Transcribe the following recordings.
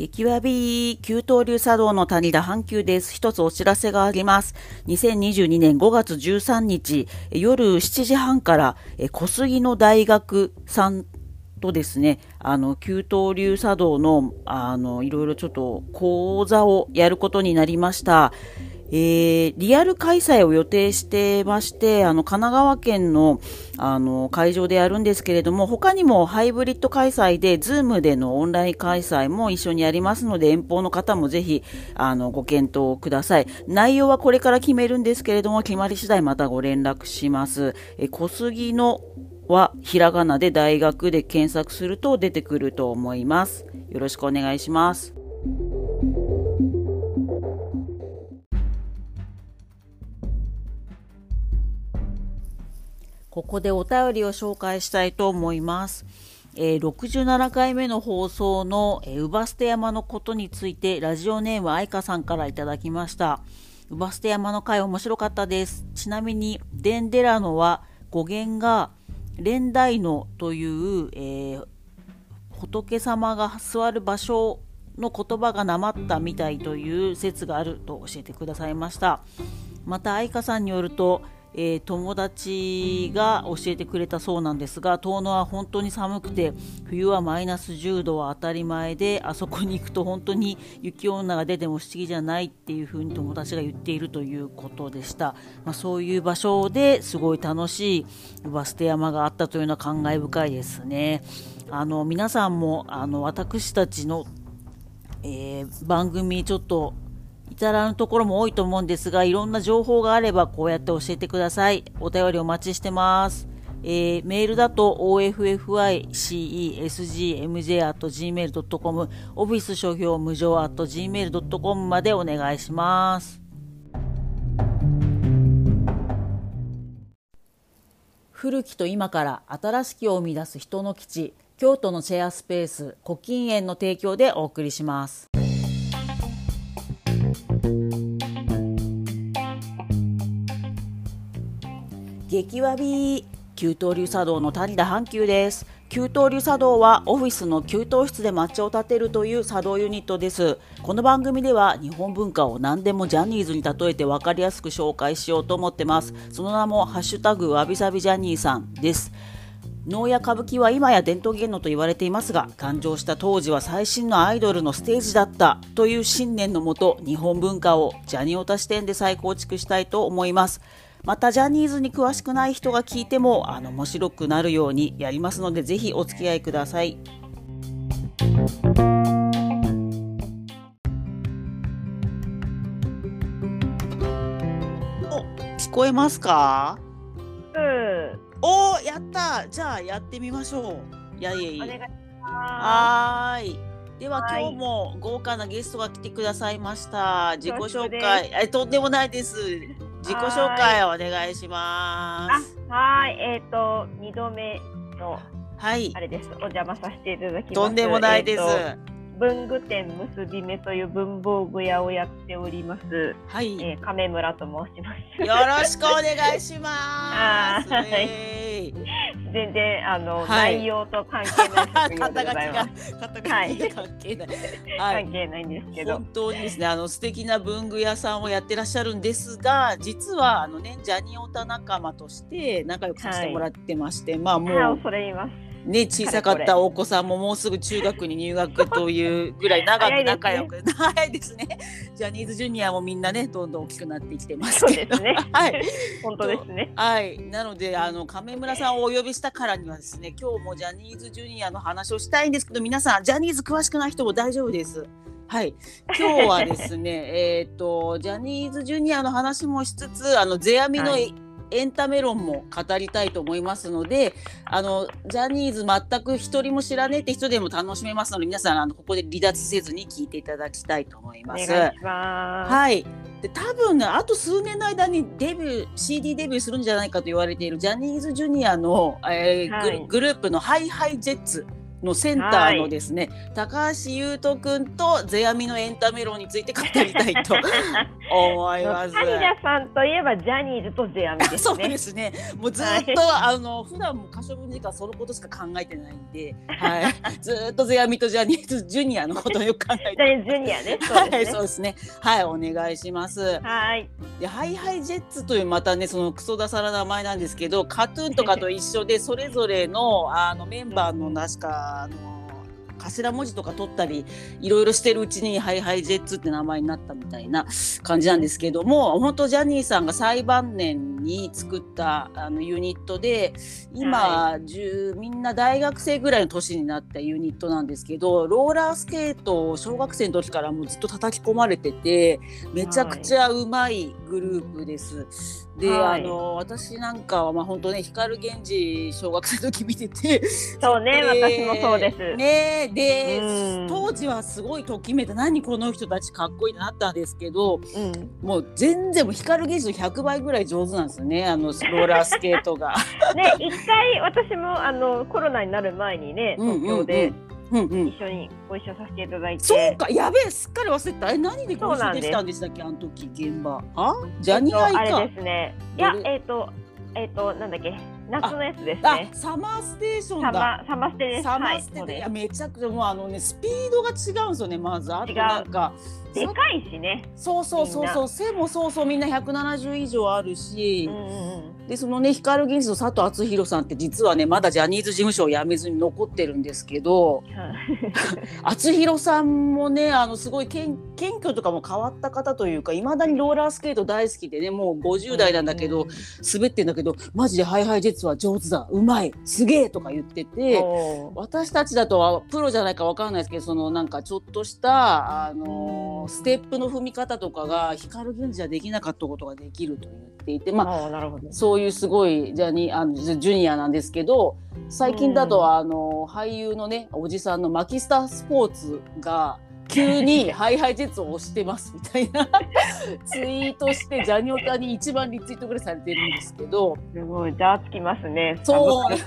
激わび旧東流茶道の谷田半休です。一つお知らせがあります。2022年5月13日、夜7時半から、小杉の大学さんとですね、あの、旧東流茶道の、あの、いろいろちょっと講座をやることになりました。えー、リアル開催を予定してまして、あの、神奈川県の、あの、会場でやるんですけれども、他にもハイブリッド開催で、ズームでのオンライン開催も一緒にやりますので、遠方の方もぜひ、あの、ご検討ください。内容はこれから決めるんですけれども、決まり次第またご連絡します。え、小杉のは、ひらがなで大学で検索すると出てくると思います。よろしくお願いします。ここでお便りを紹介したいと思います。えー、67回目の放送の、えー、ウバステ山のことについてラジオネーム愛花さんからいただきました。ウバステ山の回面白かったです。ちなみに、デンデラノは語源が蓮台のという、えー、仏様が座る場所の言葉がなまったみたいという説があると教えてくださいました。また愛花さんによると、えー、友達が教えてくれたそうなんですが遠野は本当に寒くて冬はマイナス10度は当たり前であそこに行くと本当に雪女が出ても不思議じゃないっていうふうに友達が言っているということでした、まあ、そういう場所ですごい楽しいバス停山があったというのは感慨深いですね。あの皆さんもあの私たちの、えー、番組ちょっと至らぬところも多いと思うんですが、いろんな情報があればこうやって教えてください。お便りお待ちしてます。えー、メールだと offficesgmj.gmail.com オフィス書評無常 .gmail.com までお願いします。古きと今から新しきを生み出す人の基地、京都のシェアスペース、古今園の提供でお送りします。激わび給湯流茶道の谷田阪急です。給湯流茶道はオフィスの給湯室で抹茶を立てるという茶道ユニットです。この番組では日本文化を何でもジャニーズに例えて分かりやすく紹介しようと思ってます。その名もハッシュタグわびさびジャニーさんです。能や歌舞伎は今や伝統芸能と言われていますが誕生した当時は最新のアイドルのステージだったという信念のもと日本文化をジャニオタ視点で再構築したいと思います。またジャニーズに詳しくない人が聞いてもあの面白くなるようにやりますのでぜひお付き合いください。お聞こえますか？うん。おやった。じゃあやってみましょう。やいやいや。はい。では今日も豪華なゲストが来てくださいました。自己紹介。えとんでもないです自己紹介をお願いします。はい、えっ、ー、と二度目のはい、あれです。お邪魔させていただきます。とんでもないです。えー文具店結び目という文房具屋をやっております。はい。えー、亀村と申します。よろしくお願いします。はい。全然あの、はい、内容と関係ない 肩書きが肩書きが関係ない、はい、関係ないんですけど本当にですねあの素敵な文具屋さんをやってらっしゃるんですが実はあのねジャニオタ仲間として仲良くさせてもらってまして、まあもうそれ言いますね、小さかったお子さんももうすぐ中学に入学というぐらい長く仲良く。早いですね。ジャ ニーズジュニアもみんなねどんどん大きくなってきてますけど。ね。はい。本当ですね。はい。なのであの亀村さんをお呼びしたからにはですね今日もジャニーズジュニアの話をしたいんですけど皆さんジャニーズ詳しくない人も大丈夫です。はい、今日はですね、えっとジャニーズジュニアの話もしつつ、あの世阿弥の、はいエンタメ論も語りたいと思いますのであのジャニーズ全く一人も知らねえって人でも楽しめますので皆さんあのここで離脱せずに聞いていただきたいと思います。はい。で多分ねあと数年の間にデビュー CD デビューするんじゃないかと言われているジャニーズジュニアの、えーはい、グループのハイハイジェッツのセンターのですね、はい、高橋優斗君と世阿弥のエンタメ論について語りたいと思います。谷田さんといえばジャニーズと世阿弥ですね。そうですね。もうずっと、はい、あの普段も可処分時間そのことしか考えてないんで、はい、ずっと世阿弥とジャニーズジュニアのことをよく考えて。ジュニアね。はい、そうですね。はい、お願いします。はい。で、ハイハイジェッツというまたね、そのクソダサな名前なんですけど、カトゥーンとかと一緒でそれぞれのあのメンバーの確かあの頭文字とか取ったりいろいろしてるうちにハイハイジェッツって名前になったみたいな感じなんですけども本当ジャニーさんが最晩年に作ったあのユニットで今、はい、みんな大学生ぐらいの年になったユニットなんですけどローラースケートを小学生の時からもうずっと叩き込まれててめちゃくちゃうまいグループです。で、はい、あの私なんかはまあ本当ね光源氏小学生の時見ててそうね、私もそうです。ねで、当時はすごいときめいた何この人たちかっこいいなったんですけど、うん、もう全然も光源氏の100倍ぐらい上手なんですよねあのローラースケートが。ね一回私もあのコロナになる前にね東京で、うんうん。うんうんうん、一緒にご一緒させていただいて。そうかやべえすっかり忘れた。え何でご一緒できたんでしたっけあの時現場。あ？ジャニアイか、えっと、あれですね。いやえっ、ー、とえっ、ー、となんだっけ夏のやつですね。サマーステーションだ。サマステです。サマーステで、はい、いやめちゃくちゃもうあのねスピードが違うんですよねまずあとなんか。でかいしね。そうそうそうそう。背もそうそうみんな170以上あるし、うんうん、でそのね光源氏の佐藤敦弘さんって実はねまだジャニーズ事務所を辞めずに残ってるんですけど、敦弘さんもねあのすごい謙虚とかも変わった方というかいまだにローラースケート大好きでねもう50代なんだけど、うんうん、滑ってんだけどマジでハイハイジェッツは上手だうまいすげえとか言ってて私たちだとはプロじゃないか分かんないですけどそのなんかちょっとしたあのーステップの踏み方とかが光源氏はできなかったことができると言っていて、まあ、そういうすごいジャニあのジュニアなんですけど最近だとあの俳優のねおじさんのマキスタスポーツが急にハイハイジェッツを押してますみたいな ツイートしてジャニオタに一番リツイートぐらいされてるんですけど。すごいじゃあつきますね。そう。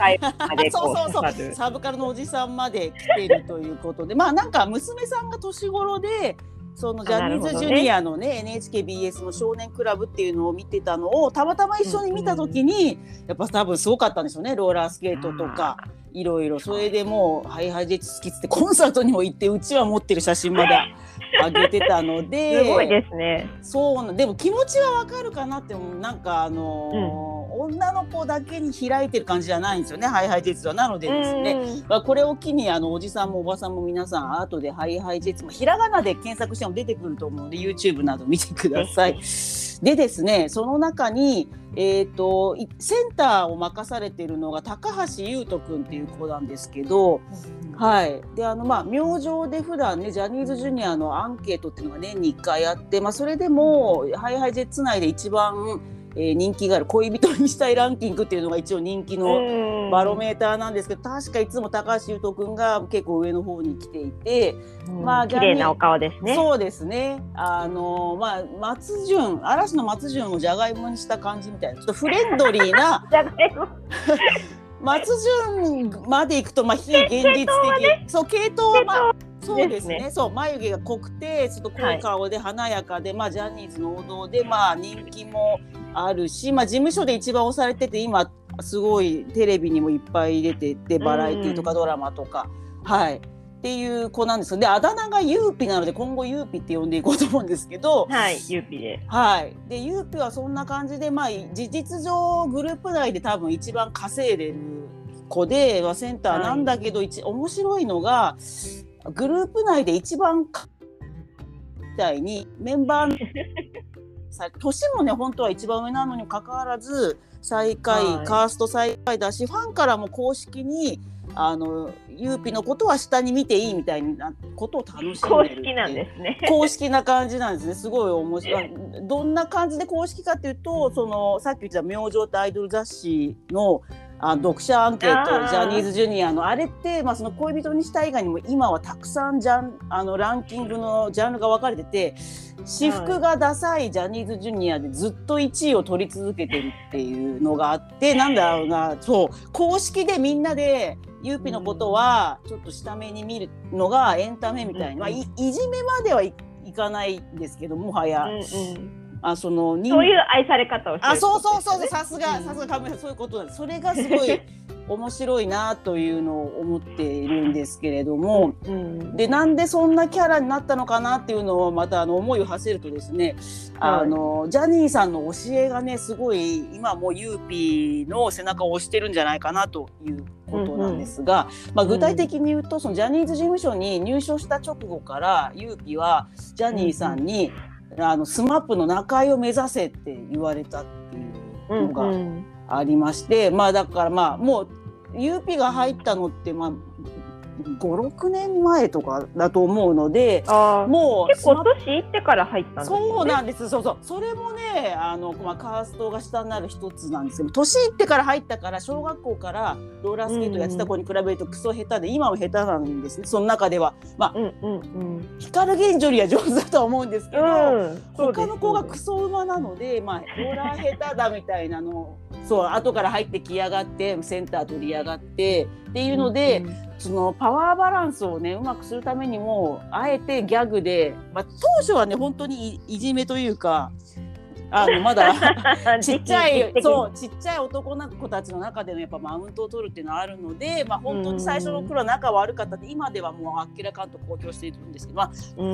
そうそうそう。サブカルのおじさんまで来てるということで。まあなんか娘さんが年頃でそのジャニーズジュニアのねね NHKBS の少年クラブっていうのを見てたのをたまたま一緒に見た時に、やっぱ多分すごかったんでしょうね。ローラースケートとか。いろいろ。それでもう HiHi Jets好きっつってコンサートにも行ってうちわ持ってる写真まで上げてたので すごいですね。そうでも気持ちはわかるかなってなんかあのーうん。女の子だけに開いてる感じじゃないんですよね HiHi Jetsは。なのでですね、まあ、これを機にあのおじさんもおばさんも皆さん後でハイハイジェッツもひらがなで検索しても出てくると思うので YouTube など見てください。でですねその中に、えーと、センターを任されているのが高橋優斗君っていう子なんですけど、はい、であのまあ明星で普段ねジャニーズジュニアのアンケートっていうのが年に1回あって、まあ、それでもハイハイジェッツ内で一番えー、人気がある恋人にしたいランキングっていうのが一応人気のバロメーターなんですけど確かいつも高橋優斗君が結構上の方に来ていて、まあ綺麗なお顔ですね。そうですね。あのまあ松潤嵐の松潤をじゃがいもにした感じみたいなちょっとフレンドリーな 松潤までいくとまあ非現実的、ね、そう系統は、まあそうですね、ね、そう眉毛が濃くてちょっと濃い顔で華やかで、はい、まあジャニーズの王道でまあ人気もあるし、まあ事務所で一番推されてて今すごいテレビにもいっぱい出ててバラエティーとかドラマとか、はい。っていう子なんですよ。であだ名がユーピなので今後ユーピって呼んでいこうと思うんですけどはいユーピで。はい。でユーピはそんな感じでまあ事実上グループ内で多分一番稼いでる子で、まあ、センターなんだけど、はい、面白いのがグループ内で一番みたいにメンバー の年もね本当は一番上なのにもかかわらず最下位、はい、カースト最下位だしファンからも公式にあのユーピのことは下に見ていいみたいなことを楽しんでる公式なんですね。公式な感じなんですね。すごい面白い。どんな感じで公式かっていうとそのさっき言った「明星」ってアイドル雑誌のあ読者アンケートジャニーズジュニアのあれって、まあ、その恋人にした以外にも今はたくさんジャンあのランキングのジャンルが分かれてて私服がダサいジャニーズジュニアでずっと1位を取り続けてるっていうのがあってなんだろうなそう公式でみんなでゆうぴのことはちょっと下目に見るのがエンタメみたいな、まあ、いいじめまではいいかないんですけどもはや。うんうんあそのそういう愛され方をしてあそうそうそうさすがさすがカメラそういうことなんです。それがすごい 面白いなというのを思っているんですけれども、うん、でなんでそんなキャラになったのかなっていうのをまたあの思いを馳せるとですね、はい、あのジャニーさんの教えがねすごい今もユーピーの背中を押してるんじゃないかなということなんですが、うんうん、まあ、具体的に言うと、そのジャニーズ事務所に入所した直後からユーピーはジャニーさんに、うんあのスマップの中居を目指せって言われたっていうのがありまして、うんうん、まあだからまあもう UP が入ったのってまあ56年前とかだと思うのでもう結構年いってから入ったんです、ね、そうなんです。そうそう。それもねあの、まあ、カーストが下になる一つなんですけど年いってから入ったから小学校からローラースケートやってた子に比べるとクソ下手で、今は下手なんですね。その中では。まあ、うんうんうん、光源氏よりは上手だとは思うんですけど、うん、他の子がクソ馬なので、まあ、ローラー下手だみたいなのそう後から入ってきやがってセンター取りやがってっていうので、うんうん、そのパワーバランスをねうまくするためにもあえてギャグで、まあ、当初はね本当にいじめというかあのまだ ちっちゃいそうちっちゃい男の子たちの中でのやっぱマウントを取るっていうのはあるので、まあ、本当に最初の頃は仲悪かったって今ではもうあっけらかんと公表しているんですけど、まあ、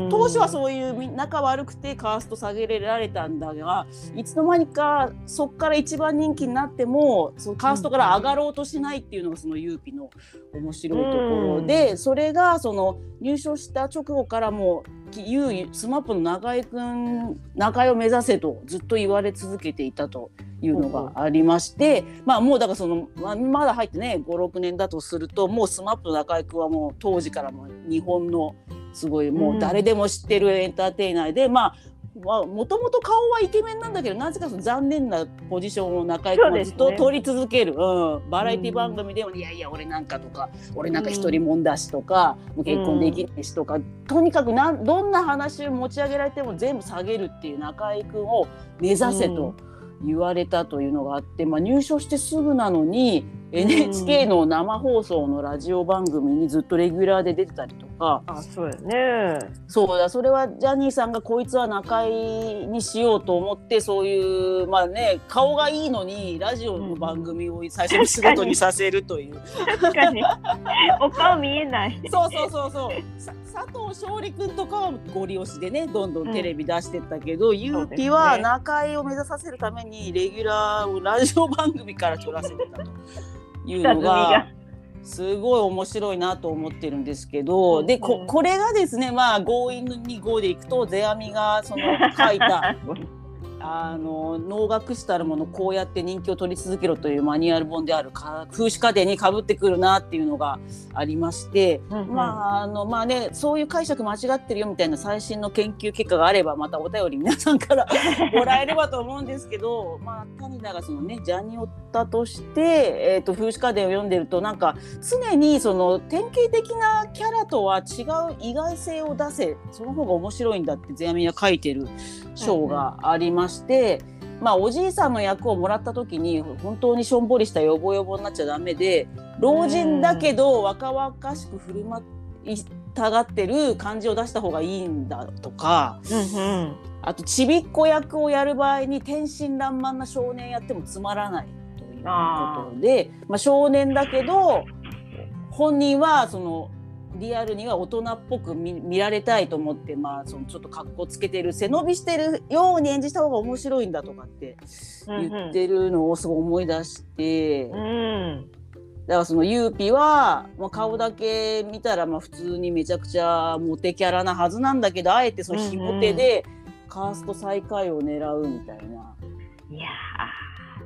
当初はそういう仲悪くてカースト下げられたんだがいつの間にかそこから一番人気になってもそのカーストから上がろうとしないっていうのがそのユーピの面白いところでそれがその入所した直後からもうゆうスマップの中居君中居を目指せとずっと言われ続けていたというのがありまして、まあもうだからそのまだ入ってね56年だとするともうスマップの中居君はもう当時からも日本のすごいもう誰でも知ってるエンターテイナーで、まあもともと顔はイケメンなんだけどなぜかその残念なポジションを中居君はずっと取り続ける、ね、うん、バラエティ番組でも、いやいや俺なんかとか俺なんか一人もんだしとか、もう結婚できないしとか、とにかくなんどんな話を持ち上げられても全部下げるっていう中居君を目指せと。言われたというのがあって、まあ、入所してすぐなのに NHK の生放送のラジオ番組にずっとレギュラーで出てたりとか。あそうやね。そうだそれはジャニーさんがこいつは中居にしようと思ってそういうまあね顔がいいのにラジオの番組を最初に仕事にさせるという。確かに。お顔見えない。そうそうそうそう。佐藤勝利君とかはご利用しでねどんどんテレビ出してったけど、うん、ゆうぴは中居を目指させるためにレギュラーをラジオ番組から取らせてたと。いうのが。すごい面白いなと思ってるんですけど、でここれがですねまあ強引に GO でいくと世阿弥がその書いた あの能楽師たるものこうやって人気を取り続けろというマニュアル本である風刺家電にかぶってくるなっていうのがありまして、うんうん、まああのまあねそういう解釈間違ってるよみたいな最新の研究結果があればまたお便り皆さんから もらえればと思うんですけどまあ谷田がそのねジャニオタとして、えーと、風刺家電を読んでるとなんか常にその典型的なキャラとは違う意外性を出せその方が面白いんだって世阿弥は書いてる章がありまして、まあ、おじいさんの役をもらった時に本当にしょんぼりしたヨボヨボになっちゃダメで老人だけど若々しく振る舞たがってる感じを出した方がいいんだとか、うんうん、あとちびっこ役をやる場合に天真爛漫な少年やってもつまらないということでまあ、少年だけど本人はそのリアルには大人っぽく見られたいと思って、まあ、そのちょっと格好つけてる背伸びしてるように演じた方が面白いんだとかって言ってるのをすごい思い出して、うん、だからそのゆうぴは、まあ、顔だけ見たらまあ普通にめちゃくちゃモテキャラなはずなんだけどあえてそのひも手でカースト最下位を狙うみたいな。いや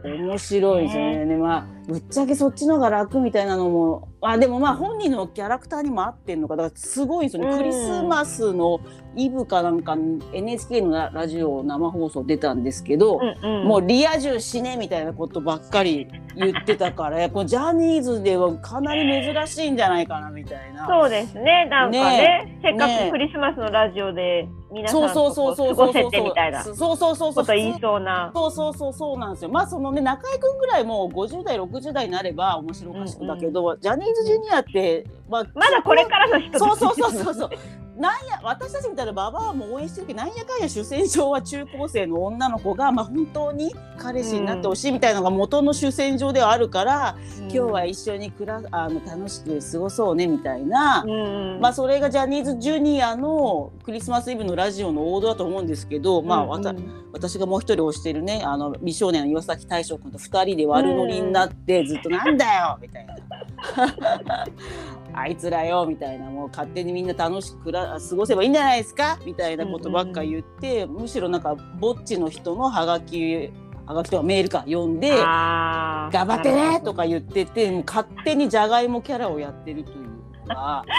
面白いですね。ねまあぶっちゃけそっちの方が楽みたいなのもあでもまあ本人のキャラクターにも合ってんのか。だからすごいですよね、クリスマスのイブかなんか NHK のラジオ生放送出たんですけど、うんうん、もうリア充死ねみたいなことばっかり言ってたからやっぱジャニーズではかなり珍しいんじゃないかなみたいな。そうですね。なんかね、ね、せっかくクリスマスのラジオで皆さんと過ごせてみたいなそうそうそうそう。こと言いそうな。そうそうそうそうなんですよ。まあそのね中居君ぐらいもう50代60代になれば面白おかしくだけど、うんうん、ジャニーーズジュニアって、まあ、まだこれからの人そうそうそうそうそう。なんや私たちみたいなババアも応援してるけどなんやかんや主戦場は中高生の女の子が、まあ、本当に彼氏になってほしいみたいなのが元の主戦場ではあるから、うん、今日は一緒にくらあの楽しく過ごそうねみたいな、うん、まあ、それがジャニーズジュニアのクリスマスイブのラジオの王道だと思うんですけど、まあ、うんうん、私がもう一人推してるねあの美少年の岩崎大昇君と2人で悪乗りになって、ずっと「なんだよ!」みたいな。あいつらよみたいなもう勝手にみんな楽しくら過ごせばいいんじゃないですか？みたいなことばっか言って、むしろなんかぼっちの人のハガキハガキとかメールか読んで「頑張ってね!」とか言ってて勝手にじゃがいもキャラをやってるというのが。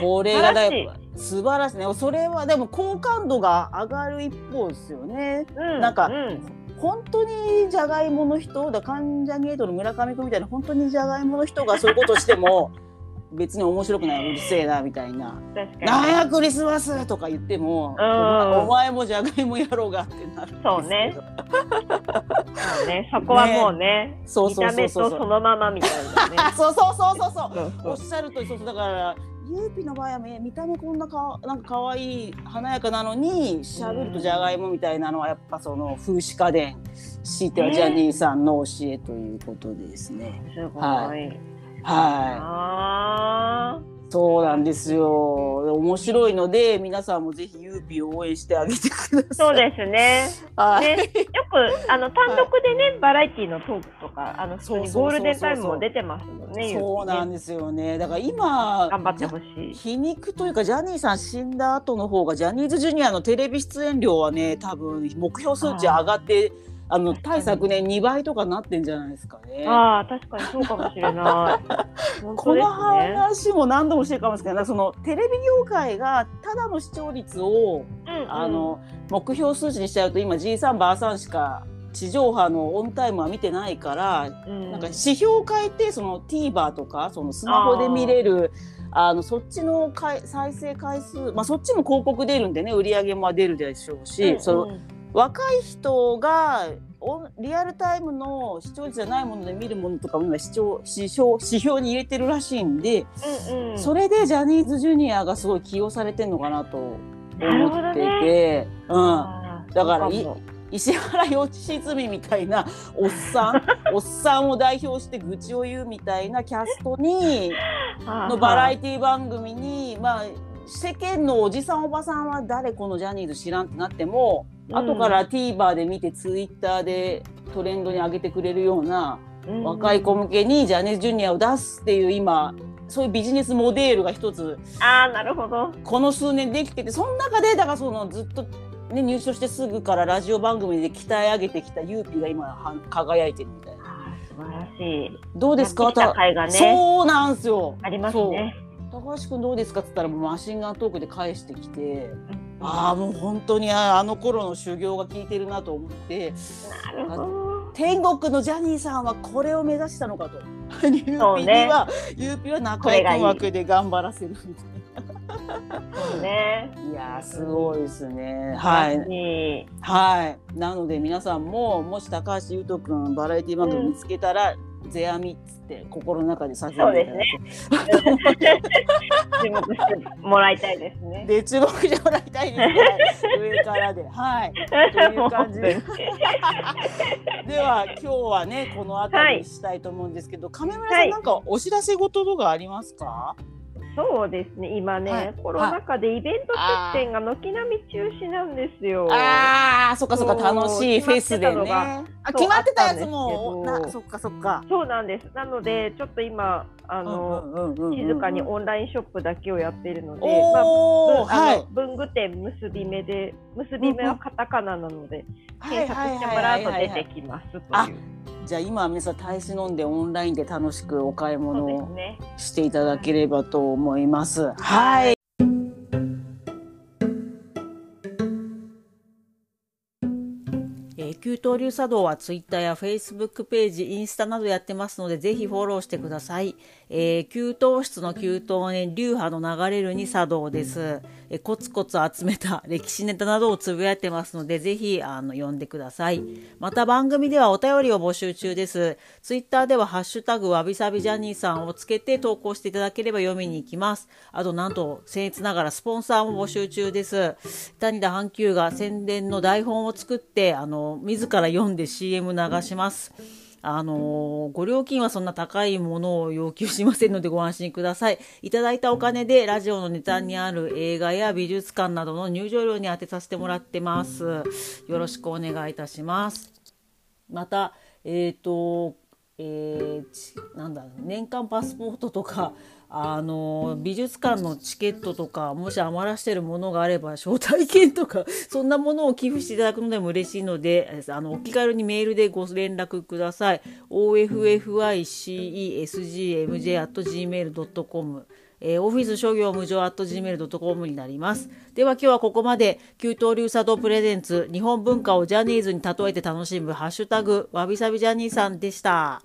これがだいぶ素晴らしいねそれはでも好感度が上がる一方ですよね。うん、なんか、うん本当にじゃがいもの人だ関ジャニエイトの村上君みたいな本当にじゃがいもの人がそういうことしても 別に面白くないうるせえなみたいな「なんやクリスマス!」とか言っても、お前もじゃがいもやろうがってなるそうね。そうね。そこはもうねね。そうそうそうそうそのままみたいなね。そうそうそうそうそう。おっしゃるとりそうそう。だからゆうぴの場合は見た目こんなかなんか可愛い華やかなのにしゃべるとじゃがいもみたいなのはやっぱその風刺家電強いてはジャニーさんの教えということですね。すごい。はい。はいそうなんですよ。面白いので、皆さんもぜひユーピーを応援してあげてください。そうですね。はい、ねよくあの単独でね、はい、バラエティのトークとか、あの普通にゴールデンタイムも出てますもんね。そうなんですよね。だから今頑張ってほしい。皮肉というかジャニーさん死んだ後の方がジャニーズジュニアのテレビ出演量はね、多分目標数値上がって。あの対昨年2倍とかなってんじゃないですかね。ああ確かにそうかもしれない。ね、この話も何度もしてるかもしれない。そのテレビ業界がただの視聴率を、うんうん、あの目標数値にしちゃうと今 G さんばあさんしか地上波のオンタイムは見てないから、うん、なんか指標を変えてその TVer とかそのスマホで見れるあのそっちの再生回数、まあ、そっちも広告出るんでね売り上げも出るでしょうし、うんうん、その若い人がリアルタイムの視聴率じゃないもので見るものとかも今視聴指標指標に入れてるらしいんで、うんうん、それでジャニーズジュニアがすごい起用されてるのかなと思ってて、ね、うん、だから石原良純みたいなおっさん おっさんを代表して愚痴を言うみたいなキャストに のバラエティ番組にまあ世間のおじさんおばさんは誰このジャニーズ知らんってなっても、うん、後から TVer で見てツイッターでトレンドに上げてくれるような、うん、若い子向けにジャニーズジュニアを出すっていう今そういうビジネスモデルが一つあなるほどこの数年できててその中でだからそのずっと、ね、入所してすぐからラジオ番組で鍛え上げてきたユーピーが今は輝いてるみたいな。素晴らしい。どうですか？ね、そうなんですよ。ありますね。高橋君どうですか?」っつったらもうマシンガントークで返してきて、うん、ああもう本当にあの頃の修行が効いてるなと思って天国のジャニーさんはこれを目指したのかと。ユーピーは、ユーピーは中居君枠で頑張らせるみたいな。そうね。いやすごいですね。はい。はい。なので皆さんももし高橋優斗君バラエティ番組見つけたら、世阿弥っつって心の中で叫んでそうですね。注目してもらいたいですね。で注目してもらいたいですね。上からで、はい。という感じで。では今日はねこの辺りにしたいと思うんですけど、はい、亀村さんなんかお知らせ事とかありますか？そうですね、今ね、はい、コロナ禍でイベント出店が軒並み中止なんですよ。ああ、そっかそっか、楽しいフェスでね。あ、決まってたやつも、な、そっかそっか。そうなんです。なので、ちょっと今、あの、静かにオンラインショップだけをやっているので、まあ、あの、文具店結び目で、結び目はカタカナなので、検索してもらうと出てきますという。じゃあ今は皆さん大使飲んでオンラインで楽しくお買い物をしていただければと思います。はい。えー、給湯流茶道はツイッターやフェイスブックページ、インスタなどやってますので、ぜひフォローしてください。えー、給湯室の給湯ね、流派の流れるに茶道です。えコツコツ集めた歴史ネタなどをつぶやいてますので、ぜひ、あの、読んでください。また番組ではお便りを募集中です。ツイッターでは、ハッシュタグわびさびジャニーさんをつけて投稿していただければ読みに行きます。あと、なんと、僭越ながらスポンサーも募集中です。谷田阪急が宣伝の台本を作って、あの、自ら読んで CM 流します。あのご料金はそんな高いものを要求しませんのでご安心ください。いただいたお金でラジオのネタにある映画や美術館などの入場料に充てさせてもらってます。よろしくお願いいたします。また、えっ、ー、と、えー、なんだ、年間パスポートとか、あの美術館のチケットとかもし余らしてるものがあれば招待券とか そんなものを寄付していただくのでも嬉しいのであのお気軽にメールでご連絡ください。Officesgmj.gmail.com えー、オフィス商業無常 at gmail.com になります。では今日はここまで、旧東流茶道プレゼンツ、日本文化をジャニーズに例えて楽しむハッシュタグ、わびさびジャニーさんでした。